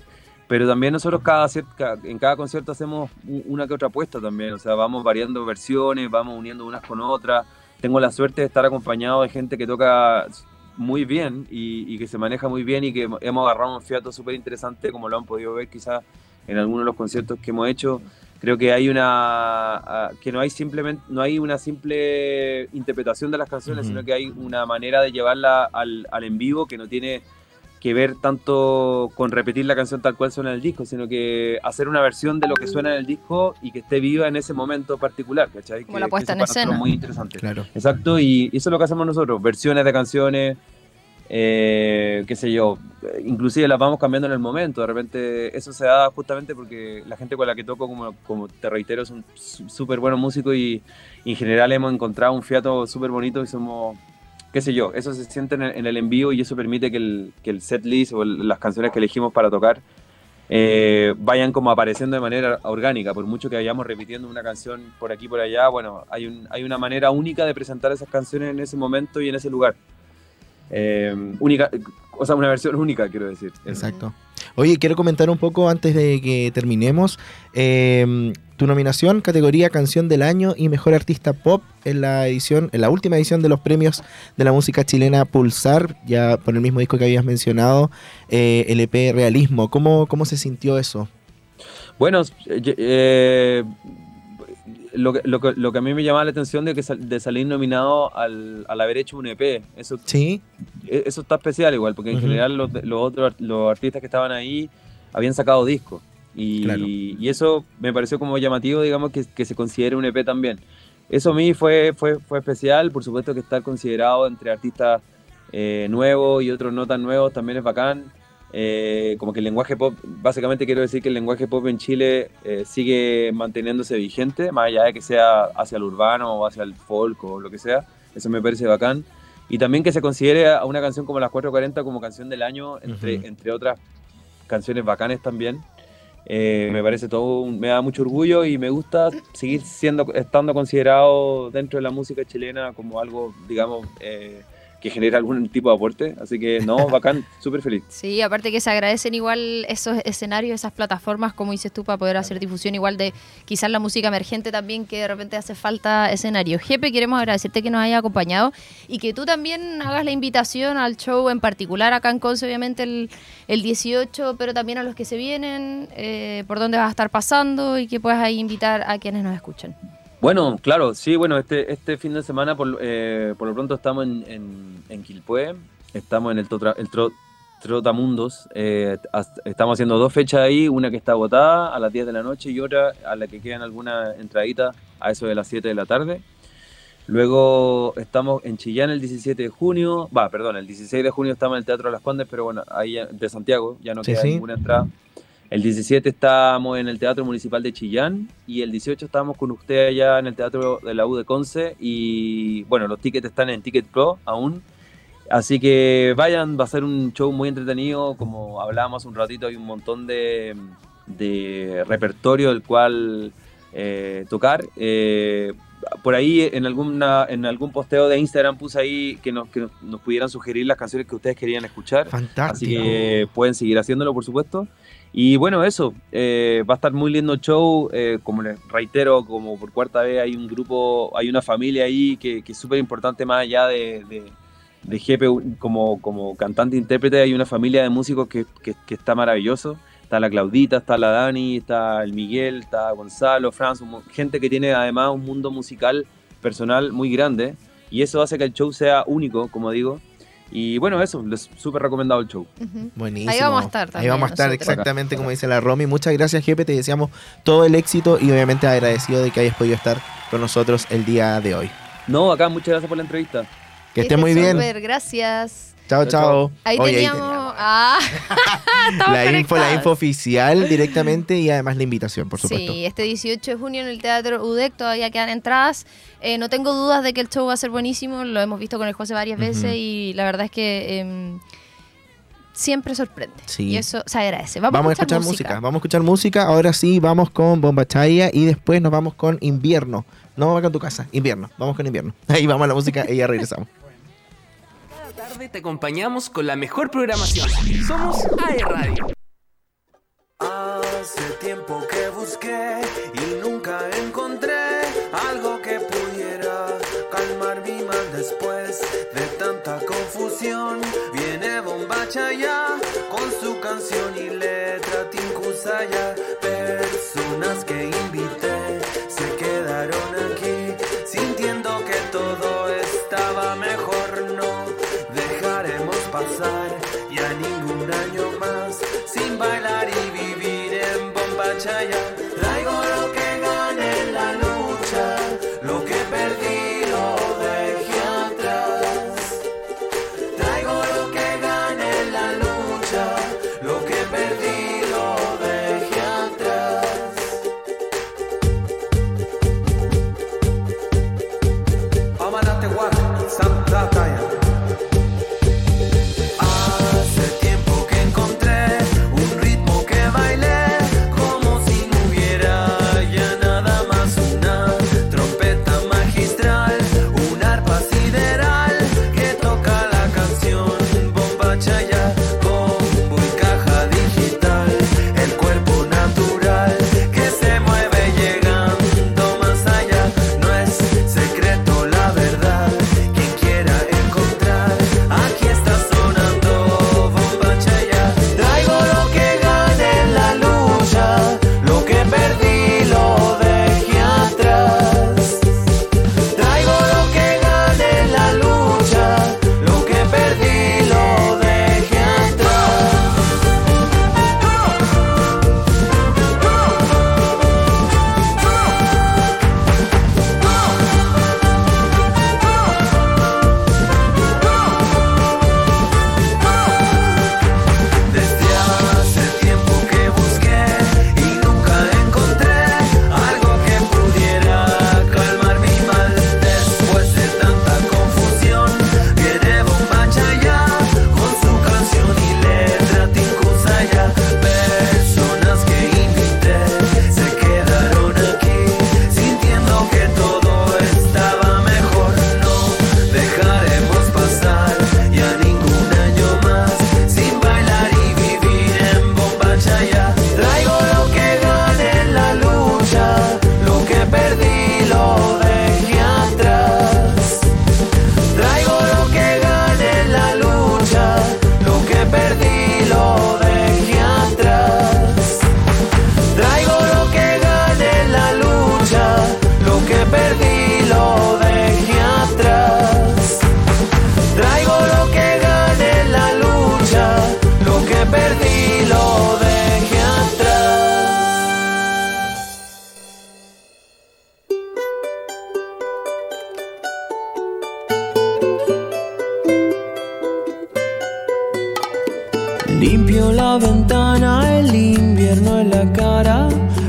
Pero también nosotros cada, en cada concierto hacemos una que otra apuesta también, o sea, vamos variando versiones, vamos uniendo unas con otras. Tengo la suerte de estar acompañado de gente que toca muy bien y, y que se maneja muy bien y que hemos- hemos agarrado un fiato súper interesante, como lo han podido ver quizás en algunos de los conciertos que hemos hecho creo que hay una ah, que no hay simplemente no hay una simple interpretación de las canciones sino que hay una manera de llevarla al, al en vivo que no tiene que ver tanto con repetir la canción tal cual suena en el disco sino que hacer una versión de lo que suena en el disco y que esté viva en ese momento particular ¿cachai? Como Que- la que puesta eso en para nosotros escena. es muy interesante Claro. Exacto, y eso es lo que hacemos nosotros, versiones de canciones, eh, qué sé yo, inclusive las vamos cambiando en el momento, de repente eso se da justamente porque la gente con la que toco, como, como te reitero, son súper buenos músicos y, y en general hemos encontrado un fiato súper bonito y somos, qué sé yo, eso se siente en el, en y eso permite que el, que el set list o las canciones que elegimos para tocar eh, vayan como apareciendo de manera orgánica, por mucho que vayamos repitiendo una canción por aquí por allá, bueno, hay, un, hay una manera única de presentar esas canciones en ese momento y en ese lugar. Eh, única, o sea, una versión única, quiero decir. Exacto. Oye, quiero comentar un poco antes de que terminemos. eh, tu nominación, categoría Canción del Año y Mejor Artista Pop en la edición, en la última edición de los premios de la música chilena Pulsar, ya por el mismo disco que habías mencionado, eh, el EP Realismo. ¿Cómo, ¿Cómo se sintió eso? Bueno, eh, eh, lo, que, lo, que, lo que a mí me llamaba la atención de, que sal- de salir nominado al, al haber hecho un EP, eso, Sí, e- eso está especial igual, porque en general los, los otros los artistas que estaban ahí habían sacado discos. Y, Claro. y eso me pareció como llamativo, digamos, que, que se considere un EP también. Eso a mí fue, fue, fue especial, por supuesto que estar considerado entre artistas eh, nuevos y otros no tan nuevos también es bacán. Eh, como que el lenguaje pop, básicamente quiero decir que el lenguaje pop en Chile eh, sigue manteniéndose vigente, más allá de que sea hacia el urbano o hacia el folk o lo que sea, eso me parece bacán. Y también que se considere a una canción como Las 440 como canción del año, entre, Ujú. entre otras canciones bacanes también. Eh, me parece todo, un- me da mucho orgullo y me gusta seguir siendo, estando considerado dentro de la música chilena como algo, digamos, eh, que genera algún tipo de aporte. Así que no, bacán, súper feliz. Sí, aparte que se agradecen igual esos escenarios, esas plataformas, como dices tú, para poder hacer difusión igual de quizás la música emergente también, que de repente hace falta escenario. Jepe, queremos agradecerte que nos haya acompañado y que tú también hagas la invitación al show en particular acá en Conce, obviamente el, el 18, pero también a los que se vienen, eh, por dónde vas a estar pasando y que puedas ahí invitar a quienes nos escuchan. Bueno, claro, sí, bueno, este, este fin de semana por, eh, por lo pronto estamos en, en, en Quilpué, estamos en el, Totra- el Tro- Trotamundos, eh, estamos haciendo dos fechas ahí, una que está agotada a las 10 de la noche y otra a la que quedan algunas entraditas a eso de las 7 de la tarde. Luego estamos en Chillán el 17 de junio, va, perdón, el 16 de junio estamos en el Teatro de las Condes, pero bueno, ahí de Santiago, ya no Sí, queda sí. ninguna entrada. El 17 estamos en el Teatro Municipal de Chillán y el 18 estamos con usted allá en el Teatro de la U de Conce y bueno, los tickets están en Ticket Pro aún. Así que vayan, va a ser un show muy entretenido, como hablábamos un ratito, hay un montón de, de repertorio del cual eh, tocar. Eh, por ahí en, alguna, en algún posteo de Instagram puse ahí que nos, que nos, pudieran sugerir las canciones que ustedes querían escuchar. Así fantástico. que pueden seguir haciéndolo, por supuesto. Y bueno, eso, eh, va a estar muy lindo el show. eh, como les reitero, como por cuarta vez hay un grupo, hay una familia ahí que, es súper importante más allá de, de, como, como cantante intérprete. Hay una familia de músicos que, que- que está maravilloso. está la Claudita, está la Dani, está el Miguel, está Gonzalo, Franz, gente que tiene además un mundo musical personal muy grande y eso hace que el show sea único, como digo. Y bueno, eso, les súper recomendado el show. Buenísimo. Ahí vamos a estar Ahí también vamos a estar nosotros. exactamente como dice la Romy. Muchas gracias, Jepe. Te deseamos todo el éxito y obviamente agradecido de que hayas podido estar con nosotros el día de hoy. No, acá muchas gracias por la entrevista. Que esté muy bien. Súper, gracias. Chao, chao. Ahí Oye, teníamos. Ah, la info, la info oficial directamente y además la invitación, por supuesto. Sí, este 18 de junio en el Teatro UDEC todavía quedan entradas. Eh, no tengo dudas de que el show va a ser buenísimo, lo hemos visto con el José varias veces y la verdad es que em, siempre sorprende. Sí. Y eso se agradece. Vamos, Vamos, a escuchar música. Vamos a escuchar música. Ahora sí, vamos con Bomba Chaya y después nos vamos con invierno. No va con tu casa, invierno. Vamos con invierno. Ahí vamos a la música y ya regresamos. Tarde te acompañamos con la mejor programación. Somos AE Radio. Hace tiempo que busqué y nunca encontré algo que pudiera calmar mi mal después de tanta confusión. Viene Bombacha ya con su canción y letra Tinkusaya.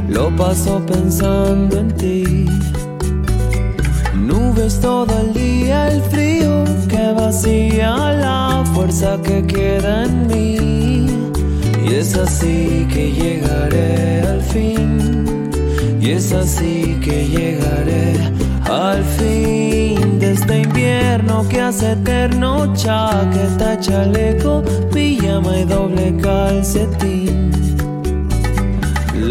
Lo paso pensando en ti. Nubes todo el día, el frío que vacía la fuerza que queda en mí. Y es así que llegaré al fin. Y es así que llegaré al fin de este invierno que hace eterno. Chaqueta, chaleco, pijama y doble calcetín.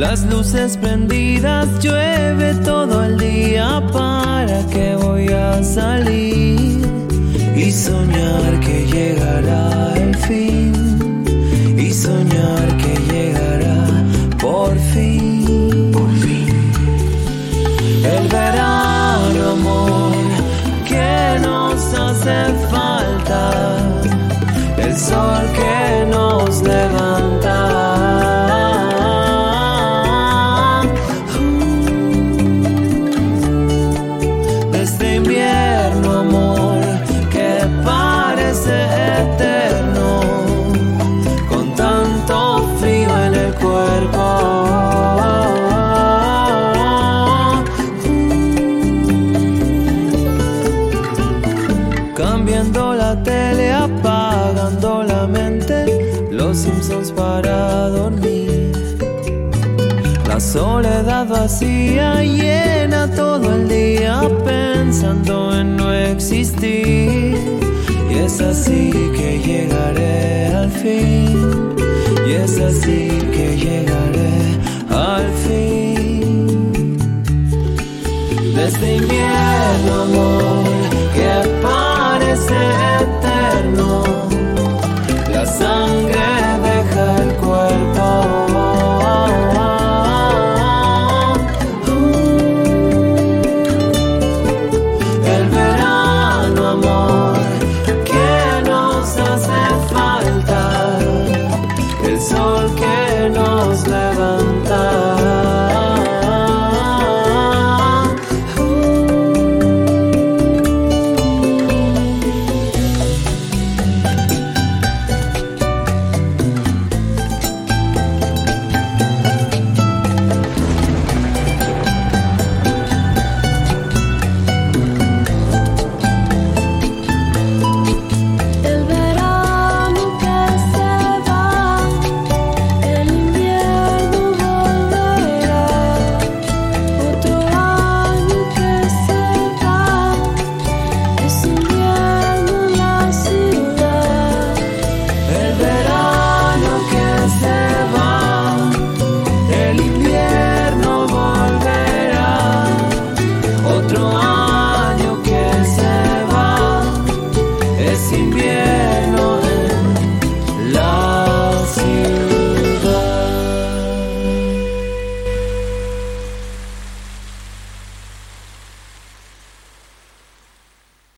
Las luces prendidas, llueve todo el día. ¿Para que voy a salir y soñar que llegará el fin? Y soñar que llegará por fin. Por fin. El verano, amor, que nos hace falta. El sol que nos levanta soledad vacía llena todo el día pensando en no existir. Y es así que llegaré al fin. Y es así